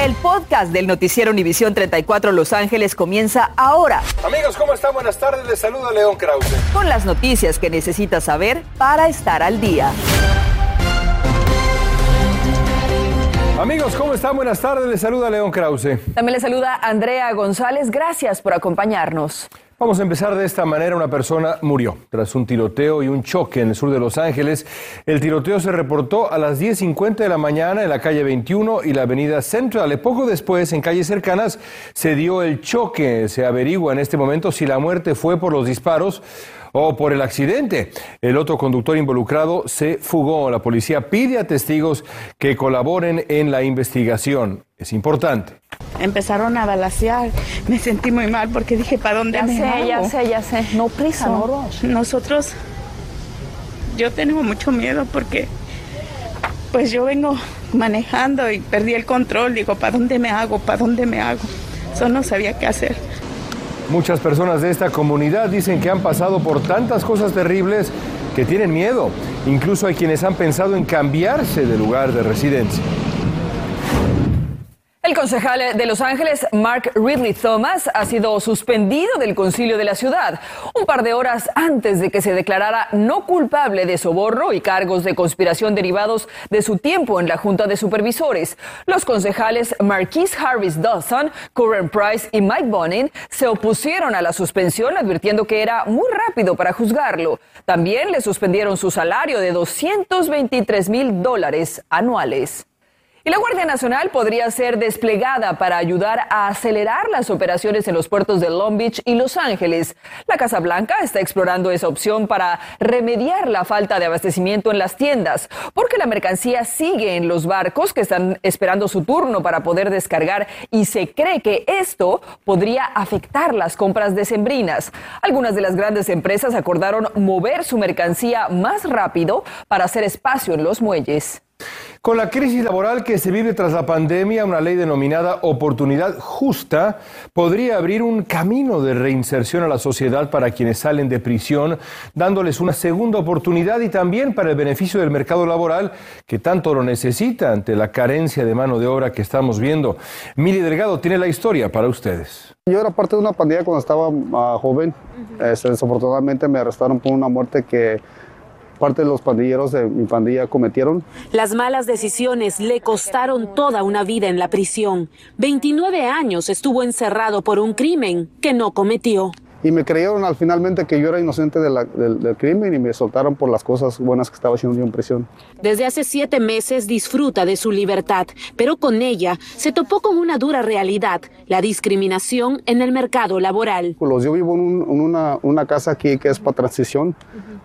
El podcast del noticiero Univisión 34 Los Ángeles comienza ahora. Amigos, ¿cómo están? Buenas tardes. Les saluda León Krause. Con las noticias que necesitas saber para estar al día. Amigos, ¿cómo están? Buenas tardes. Les saluda León Krause. También le saluda Andrea González. Gracias por acompañarnos. Vamos a empezar de esta manera. Una persona murió tras un tiroteo y un choque en el sur de Los Ángeles. El tiroteo se reportó a las 10.50 de la mañana en la calle 21 y la avenida Central. Poco después, en calles cercanas, se dio el choque. Se averigua en este momento si la muerte fue por los disparos o por el accidente. El otro conductor involucrado se fugó. La policía pide a testigos que colaboren en la investigación. Es importante. Empezaron a balasear. Me sentí muy mal porque dije, ¿para dónde Ya me sé, hago? ya sé, ya sé. No prisa, no rush. Nosotros, yo tengo mucho miedo porque pues yo vengo manejando y perdí el control. Digo, ¿para dónde me hago? ¿Para dónde me hago? Eso no sabía qué hacer. Muchas personas de esta comunidad dicen que han pasado por tantas cosas terribles que tienen miedo. Incluso hay quienes han pensado en cambiarse de lugar de residencia. El concejal de Los Ángeles, Mark Ridley Thomas, ha sido suspendido del concilio de la ciudad un par de horas antes de que se declarara no culpable de soborno y cargos de conspiración derivados de su tiempo en la Junta de Supervisores. Los concejales Marquise Harris Dawson, Curran Price y Mike Bonin se opusieron a la suspensión advirtiendo que era muy rápido para juzgarlo. También le suspendieron su salario de 223 mil dólares anuales. Y la Guardia Nacional podría ser desplegada para ayudar a acelerar las operaciones en los puertos de Long Beach y Los Ángeles. La Casa Blanca está explorando esa opción para remediar la falta de abastecimiento en las tiendas, porque la mercancía sigue en los barcos que están esperando su turno para poder descargar y se cree que esto podría afectar las compras decembrinas. Algunas de las grandes empresas acordaron mover su mercancía más rápido para hacer espacio en los muelles. Con la crisis laboral que se vive tras la pandemia, una ley denominada oportunidad justa podría abrir un camino de reinserción a la sociedad para quienes salen de prisión, dándoles una segunda oportunidad y también para el beneficio del mercado laboral que tanto lo necesita ante la carencia de mano de obra que estamos viendo. Mili Delgado tiene la historia para ustedes. Yo era parte de una pandilla cuando estaba ah, joven. Este, desafortunadamente me arrestaron por una muerte que parte de los pandilleros de mi pandilla cometieron. Las malas decisiones le costaron toda una vida en la prisión. 29 años estuvo encerrado por un crimen que no cometió. Y me creyeron al finalmente que yo era inocente de la- del, del crimen y me soltaron por las cosas buenas que estaba haciendo yo en prisión. Desde hace siete meses disfruta de su libertad, pero con ella se topó con una dura realidad, la discriminación en el mercado laboral. Pues yo vivo en, un- en una, una casa aquí que es para transición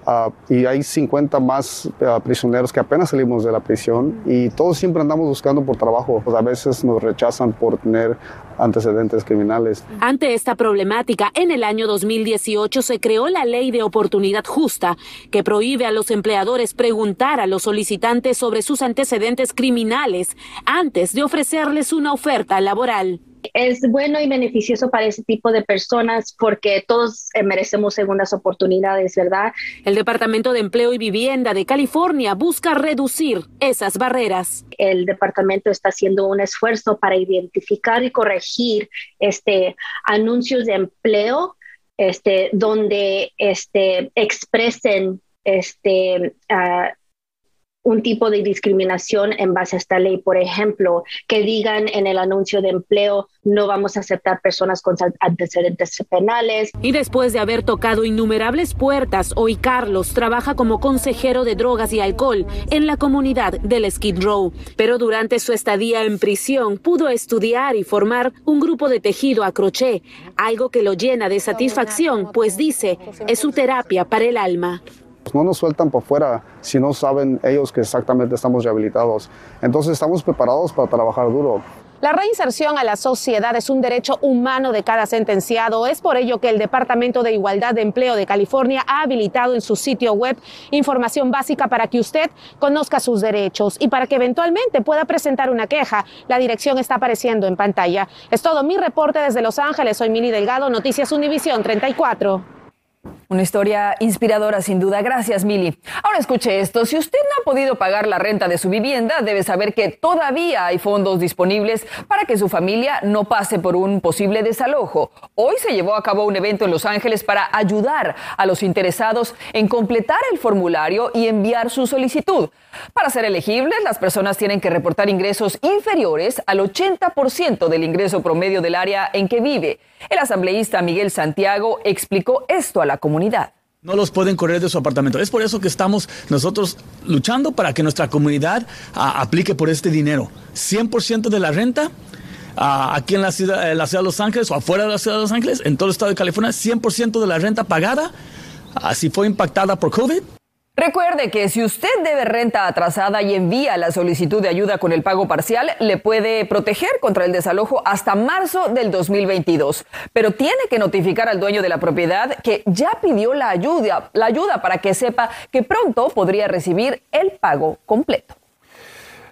ah, y hay 50 más ah, prisioneros que apenas salimos de la prisión y todos siempre andamos buscando por trabajo. Pues a veces nos rechazan por tener antecedentes criminales. Ante esta problemática, en el año 2018 se creó la Ley de Oportunidad Justa, que prohíbe a los empleadores preguntar a los solicitantes sobre sus antecedentes criminales antes de ofrecerles una oferta laboral. Es bueno y beneficioso para ese tipo de personas porque todos eh, merecemos segundas oportunidades, ¿verdad? El Departamento de Empleo y Vivienda de California busca reducir esas barreras. El departamento está haciendo un esfuerzo para identificar y corregir este anuncios de empleo este donde este expresen este ah, un tipo de discriminación en base a esta ley. Por ejemplo, que digan en el anuncio de empleo, no vamos a aceptar personas con antecedentes penales. Y después de haber tocado innumerables puertas, hoy Carlos trabaja como consejero de drogas y alcohol en la comunidad del Skid Row. Pero durante su estadía en prisión pudo estudiar y formar un grupo de tejido a crochet, algo que lo llena de satisfacción, pues dice, es su terapia para el alma. No nos sueltan por fuera si no saben ellos que exactamente estamos rehabilitados. Entonces estamos preparados para trabajar duro. La reinserción a la sociedad es un derecho humano de cada sentenciado. Es por ello que el Departamento de Igualdad de Empleo de California ha habilitado en su sitio web información básica para que usted conozca sus derechos y para que eventualmente pueda presentar una queja. La dirección está apareciendo en pantalla. Es todo mi reporte desde Los Ángeles. Soy Mili Delgado, Noticias Univisión 34. Una historia inspiradora sin duda. Gracias, Mili. Ahora escuche esto. Si usted no ha podido pagar la renta de su vivienda, debe saber que todavía hay fondos disponibles para que su familia no pase por un posible desalojo. Hoy se llevó a cabo un evento en Los Ángeles para ayudar a los interesados en completar el formulario y enviar su solicitud. Para ser elegibles, las personas tienen que reportar ingresos inferiores al 80% del ingreso promedio del área en que vive. El asambleísta Miguel Santiago explicó esto a la comunidad. No los pueden correr de su apartamento. Es por eso que estamos nosotros luchando para que nuestra comunidad aplique por este dinero. 100% de la renta ah, aquí en la, ciudad, en la ciudad de Los Ángeles o afuera de la ciudad de Los Ángeles, en todo el estado de California, 100% de la renta pagada, así fue impactada por COVID, Recuerde que si usted debe renta atrasada y envía la solicitud de ayuda con el pago parcial, le puede proteger contra el desalojo hasta marzo del 2022. Pero tiene que notificar al dueño de la propiedad que ya pidió la ayuda, la ayuda para que sepa que pronto podría recibir el pago completo.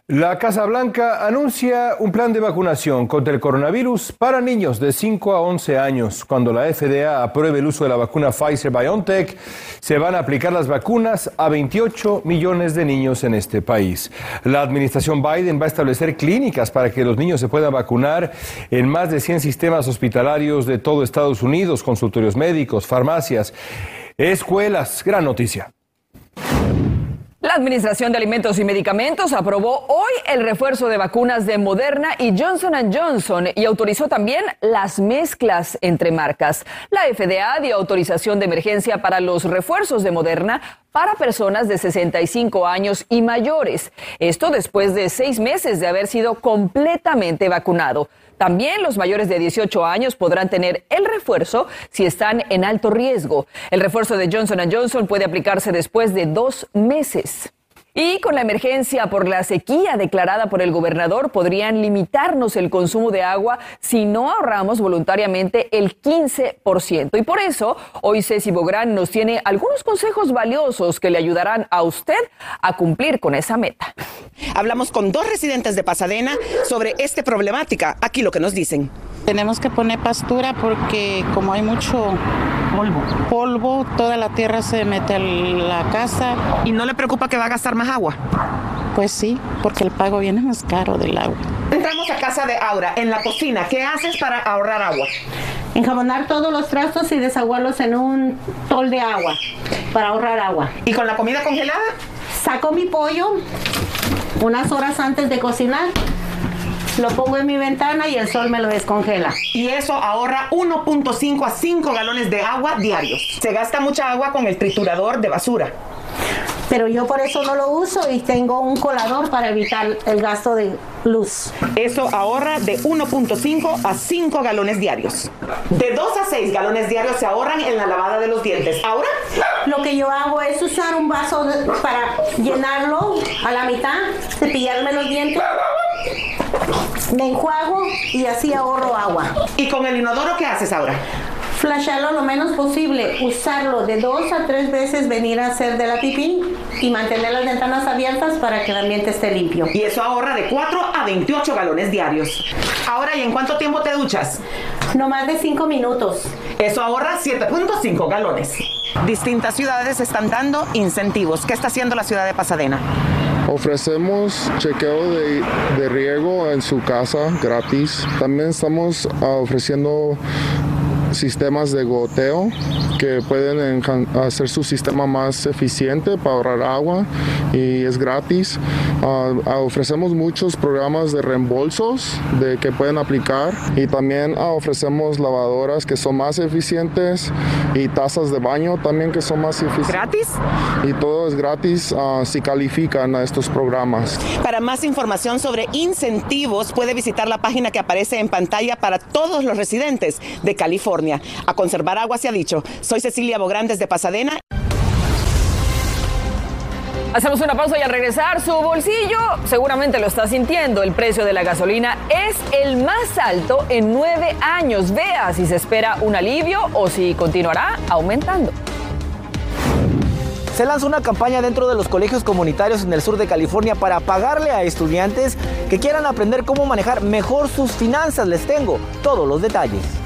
La Casa Blanca anuncia un plan de vacunación contra el coronavirus para niños de 5 a 11 años. Cuando la FDA apruebe el uso de la vacuna Pfizer BioNTech, se van a aplicar las vacunas a 28 millones de niños en este país. La administración Biden va a establecer clínicas para que los niños se puedan vacunar en más de 100 sistemas hospitalarios de todo Estados Unidos, consultorios médicos, farmacias, escuelas. Gran noticia. La Administración de Alimentos y Medicamentos aprobó hoy el refuerzo de vacunas de Moderna y Johnson Johnson y autorizó también las mezclas entre marcas. La FDA dio autorización de emergencia para los refuerzos de Moderna para personas de 65 años y mayores. Esto después de seis meses de haber sido completamente vacunado. También los mayores de 18 años podrán tener el refuerzo si están en alto riesgo. El refuerzo de Johnson Johnson puede aplicarse después de dos meses. Y con la emergencia por la sequía declarada por el gobernador, podrían limitarnos el consumo de agua si no ahorramos voluntariamente el 15%. Y por eso, hoy Ceci Bográn nos tiene algunos consejos valiosos que le ayudarán a usted a cumplir con esa meta. Hablamos con dos residentes de Pasadena sobre esta problemática. Aquí lo que nos dicen. Tenemos que poner pastura porque como hay mucho polvo, polvo toda la tierra se mete a la casa. ¿Y no le preocupa que va a gastar más agua? Pues sí, porque el pago viene más caro del agua. Entramos a casa de Aura, en la cocina. ¿Qué haces para ahorrar agua? Enjabonar todos los trastos y desaguarlos en un tol de agua para ahorrar agua. ¿Y con la comida congelada? Saco mi pollo unas horas antes de cocinar lo pongo en mi ventana y el sol me lo descongela. Y eso ahorra 1.5 a 5 galones de agua diarios. Se gasta mucha agua con el triturador de basura. Pero yo por eso no lo uso y tengo un colador para evitar el gasto de luz. Eso ahorra de 1.5 a 5 galones diarios. De 2 a 6 galones diarios se ahorran en la lavada de los dientes. Ahora, lo que yo hago es usar un vaso para llenarlo a la mitad, cepillarme los dientes me enjuago y así ahorro agua. ¿Y con el inodoro qué haces ahora? Flasharlo lo menos posible, usarlo de dos a tres veces, venir a hacer de la pipí y mantener las ventanas abiertas para que el ambiente esté limpio. Y eso ahorra de 4 a 28 galones diarios. Ahora, ¿y en cuánto tiempo te duchas? No más de 5 minutos. Eso ahorra 7.5 galones. Distintas ciudades están dando incentivos. ¿Qué está haciendo la ciudad de Pasadena? Ofrecemos chequeo de, riego en su casa gratis. También estamos ah, ofreciendo sistemas de goteo que pueden hacer su sistema más eficiente para ahorrar agua y es gratis. Ah, ofrecemos muchos programas de reembolsos de que pueden aplicar y también ah, ofrecemos lavadoras que son más eficientes y tazas de baño también que son más eficientes. ¿Gratis? Y todo es gratis si califican a estos programas. Para más información sobre incentivos puede visitar la página que aparece en pantalla para todos los residentes de California. A conservar agua se ha dicho. Soy Cecilia Bográn desde Pasadena. Hacemos una pausa y al regresar su bolsillo seguramente lo está sintiendo. El precio de la gasolina es el más alto en nueve años. Vea si se espera un alivio o si continuará aumentando. Se lanza una campaña dentro de los colegios comunitarios en el sur de California para pagarle a estudiantes que quieran aprender cómo manejar mejor sus finanzas. Les tengo todos los detalles.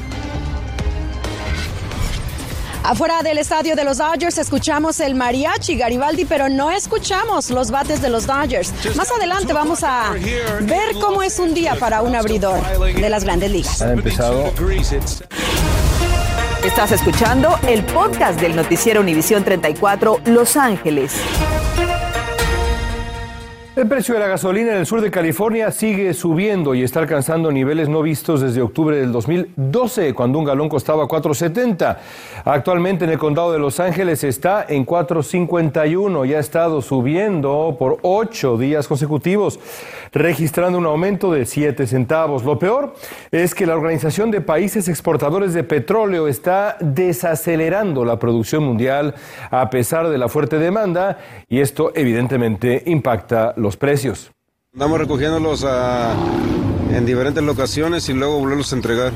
Afuera del estadio de los Dodgers escuchamos el mariachi Garibaldi, pero no escuchamos los bates de los Dodgers. Más adelante vamos a ver cómo es un día para un abridor de las grandes ligas. Ha empezado. Estás escuchando el podcast del noticiero Univisión 34 Los Ángeles. El precio de la gasolina en el sur de California sigue subiendo y está alcanzando niveles no vistos desde octubre del 2012, cuando un galón costaba 4.70. Actualmente en el condado de Los Ángeles está en 4.51 y ha estado subiendo por ocho días consecutivos, registrando un aumento de 7 centavos. Lo peor es que la Organización de Países Exportadores de Petróleo está desacelerando la producción mundial a pesar de la fuerte demanda y esto evidentemente impacta los precios. Andamos recogiéndolos a- en diferentes locaciones y luego volverlos a entregar.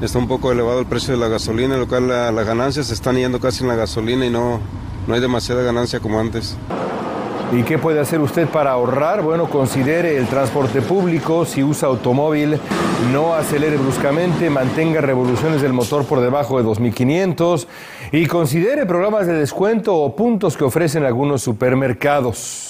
Está un poco elevado el precio de la gasolina, lo cual la- las ganancias se están yendo casi en la gasolina y no, no hay demasiada ganancia como antes. ¿Y qué puede hacer usted para ahorrar? Bueno, considere el transporte público, si usa automóvil, no acelere bruscamente, mantenga revoluciones del motor por debajo de 2.500 y considere programas de descuento o puntos que ofrecen algunos supermercados.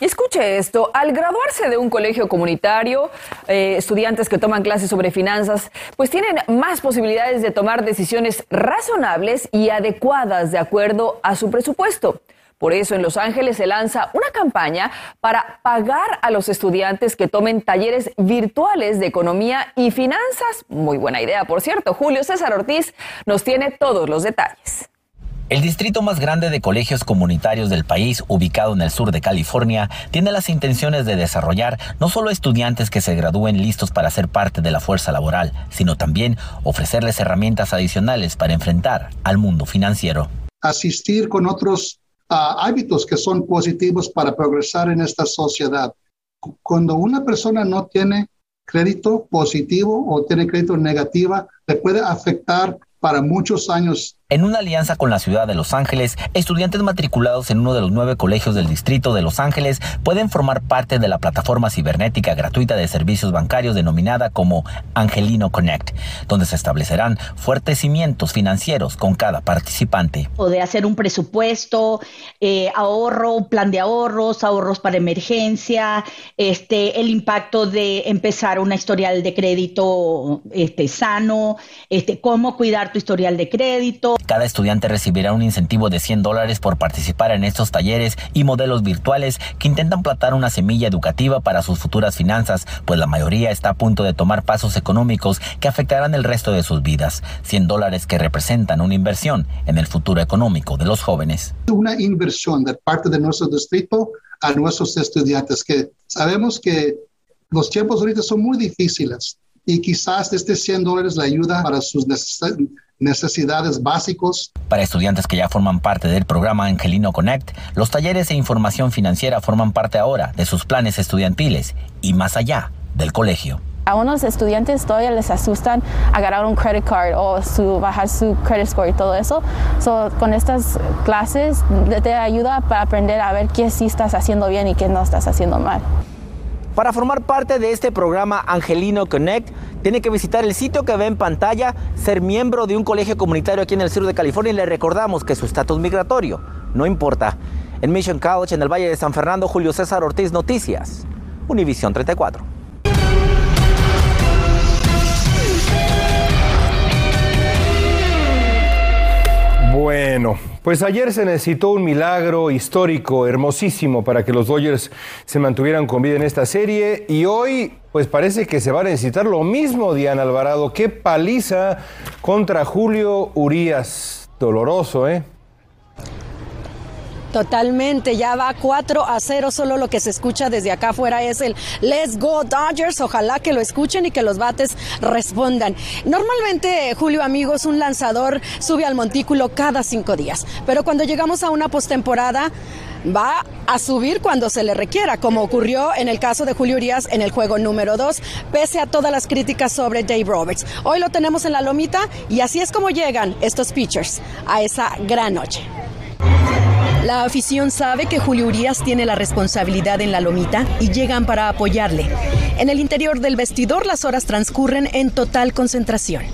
Y escuche esto, al graduarse de un colegio comunitario, eh, estudiantes que toman clases sobre finanzas, pues tienen más posibilidades de tomar decisiones razonables y adecuadas de acuerdo a su presupuesto. Por eso en Los Ángeles se lanza una campaña para pagar a los estudiantes que tomen talleres virtuales de economía y finanzas. Muy buena idea, por cierto. Julio César Ortiz nos tiene todos los detalles. El distrito más grande de colegios comunitarios del país, ubicado en el sur de California, tiene las intenciones de desarrollar no solo estudiantes que se gradúen listos para ser parte de la fuerza laboral, sino también ofrecerles herramientas adicionales para enfrentar al mundo financiero. asistir con otros ah, hábitos que son positivos para progresar en esta sociedad. Cu- Cuando una persona no tiene crédito positivo o tiene crédito negativa, le puede afectar para muchos años En una alianza con la ciudad de Los Ángeles, estudiantes matriculados en uno de los nueve colegios del distrito de Los Ángeles pueden formar parte de la plataforma cibernética gratuita de servicios bancarios denominada como Angelino Connect, donde se establecerán fuertes cimientos financieros con cada participante. o de hacer un presupuesto, eh, ahorro, plan de ahorros, ahorros para emergencia, este, el impacto de empezar una historial de crédito este, sano, este, cómo cuidar tu historial de crédito. Cada estudiante recibirá un incentivo de 100 dólares por participar en estos talleres y modelos virtuales que intentan plantar una semilla educativa para sus futuras finanzas, pues la mayoría está a punto de tomar pasos económicos que afectarán el resto de sus vidas. 100 dólares que representan una inversión en el futuro económico de los jóvenes. una inversión de parte de nuestro distrito a nuestros estudiantes, que sabemos que los tiempos ahorita son muy difíciles y quizás este 100 dólares le ayuda para sus neces- necesidades básicos. Para estudiantes que ya forman parte del programa Angelino Connect, los talleres e información financiera forman parte ahora de sus planes estudiantiles y más allá del colegio. A unos estudiantes todavía les asustan agarrar un credit card o su, bajar su credit score y todo eso. So, con estas clases te- te ayuda para aprender a ver qué sí estás haciendo bien y qué no estás haciendo mal. Para formar parte de este programa Angelino Connect, tiene que visitar el sitio que ve en pantalla, ser miembro de un colegio comunitario aquí en el sur de California y le recordamos que su estatus migratorio no importa. En Mission College, en el Valle de San Fernando, Julio César Ortiz Noticias, Univisión 34. Bueno, pues ayer se necesitó un milagro histórico, hermosísimo, para que los Dodgers se mantuvieran con vida en esta serie y hoy pues parece que se va a necesitar lo mismo, Diana Alvarado. Qué paliza contra Julio Urías. Doloroso, ¿eh? Totalmente, ya va 4 a 0, solo lo que se escucha desde acá afuera es el Let's Go Dodgers, ojalá que lo escuchen y que los bates respondan. Normalmente, Julio amigos, un lanzador sube al montículo cada cinco días, pero cuando llegamos a una postemporada va a subir cuando se le requiera, como ocurrió en el caso de Julio Urias en el juego número 2, pese a todas las críticas sobre Dave Roberts. Hoy lo tenemos en la lomita y así es como llegan estos pitchers a esa gran noche. La afición sabe que Julio Urias tiene la responsabilidad en la lomita y llegan para apoyarle. En el interior del vestidor las horas transcurren en total concentración.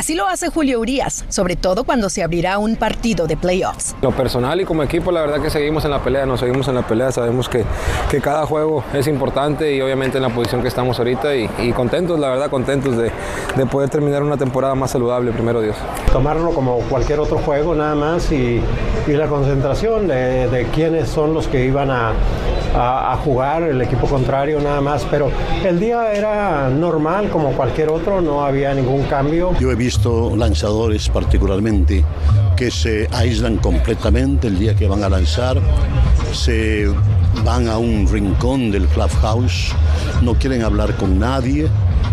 Así lo hace Julio Urias, sobre todo cuando se abrirá un partido de playoffs. Lo personal y como equipo, la verdad que seguimos en la pelea, nos seguimos en la pelea, sabemos que, que cada juego es importante y obviamente en la posición que estamos ahorita y, y contentos, la verdad, contentos de, de, poder terminar una temporada más saludable, primero Dios. Tomarlo como cualquier otro juego nada más y, y la concentración de, de quiénes son los que iban a, a, a, jugar, el equipo contrario nada más, pero el día era normal como cualquier otro, no había ningún cambio. Yo he visto lanzadores particularmente que se aíslan completamente el día que van a lanzar, se van a un rincón del clubhouse, no quieren hablar con nadie,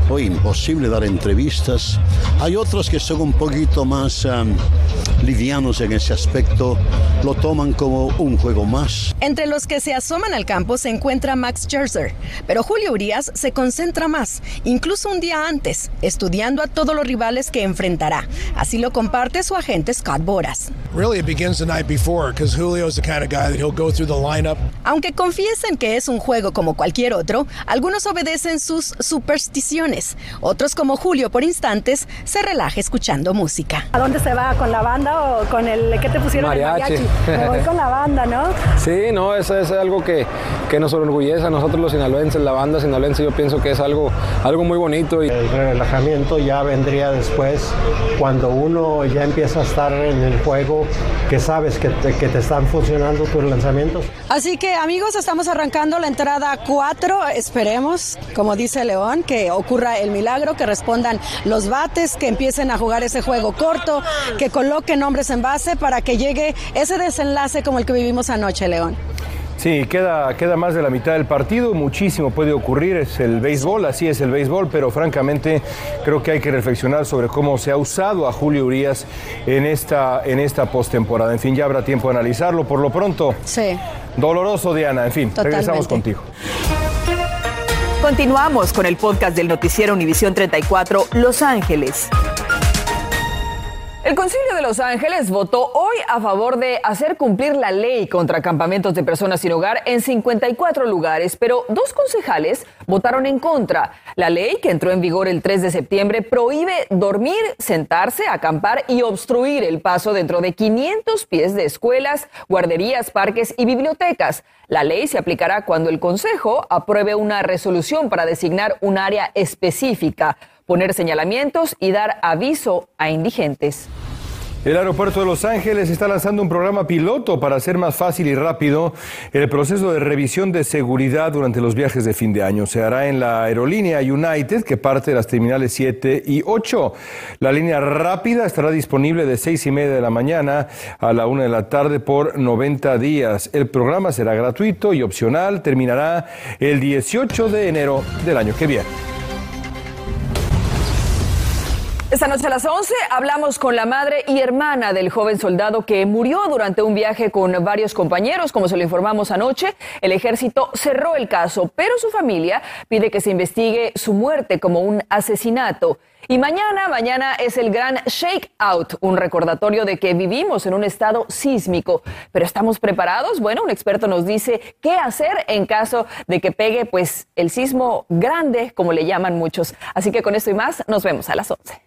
hoy imposible dar entrevistas. Hay otros que son un poquito más um, livianos en ese aspecto, lo toman como un juego más. Entre los que se asoman al campo se encuentra Max Scherzer, pero Julio Urias se concentra más, incluso un día antes, estudiando a todos los rivales que enfrentará. Así lo comparte su agente Scott Boras. Really, it begins the night before because Julio is the kind of guy that he'll go through the lineup. Aunque confiesen que es un juego como cualquier otro, algunos obedecen sus supersticiones. Otros, como Julio, por instantes, se relaja escuchando música. ¿A dónde se va? ¿Con la banda o con el que te pusieron mariachi. el mariachi? Me voy con la banda, ¿no? Sí, no, eso es algo que, que nos enorgullece a nosotros los sinaloenses, la banda sinaloense, yo pienso que es algo, algo muy bonito. Y... El relajamiento ya vendría después, cuando uno ya empieza a estar en el juego, que sabes que te, que te están funcionando tus lanzamientos. Así que amigos, estamos arrancando la entrada 4, esperemos, como dice León, que ocurra el milagro, que respondan los bates, que empiecen a jugar ese juego corto, que coloquen hombres en base para que llegue ese desenlace como el que vivimos anoche, León. Sí, queda, queda más de la mitad del partido, muchísimo puede ocurrir, es el béisbol, así es el béisbol, pero francamente creo que hay que reflexionar sobre cómo se ha usado a Julio Urias en esta, en esta postemporada. En fin, ya habrá tiempo de analizarlo. Por lo pronto, sí. doloroso, Diana. En fin, Totalmente. regresamos contigo. Continuamos con el podcast del noticiero Univisión 34 Los Ángeles. El Concilio de Los Ángeles votó hoy a favor de hacer cumplir la ley contra campamentos de personas sin hogar en 54 lugares, pero dos concejales votaron en contra. La ley, que entró en vigor el 3 de septiembre, prohíbe dormir, sentarse, acampar y obstruir el paso dentro de 500 pies de escuelas, guarderías, parques y bibliotecas. La ley se aplicará cuando el Consejo apruebe una resolución para designar un área específica poner señalamientos y dar aviso a indigentes. El aeropuerto de Los Ángeles está lanzando un programa piloto para hacer más fácil y rápido el proceso de revisión de seguridad durante los viajes de fin de año. Se hará en la aerolínea United, que parte de las terminales 7 y 8. La línea rápida estará disponible de 6 y media de la mañana a la 1 de la tarde por 90 días. El programa será gratuito y opcional. Terminará el 18 de enero del año que viene. Esta noche a las 11 hablamos con la madre y hermana del joven soldado que murió durante un viaje con varios compañeros. Como se lo informamos anoche, el ejército cerró el caso, pero su familia pide que se investigue su muerte como un asesinato. Y mañana, mañana es el gran Shake Out, un recordatorio de que vivimos en un estado sísmico. Pero ¿estamos preparados? Bueno, un experto nos dice qué hacer en caso de que pegue pues el sismo grande, como le llaman muchos. Así que con esto y más, nos vemos a las 11.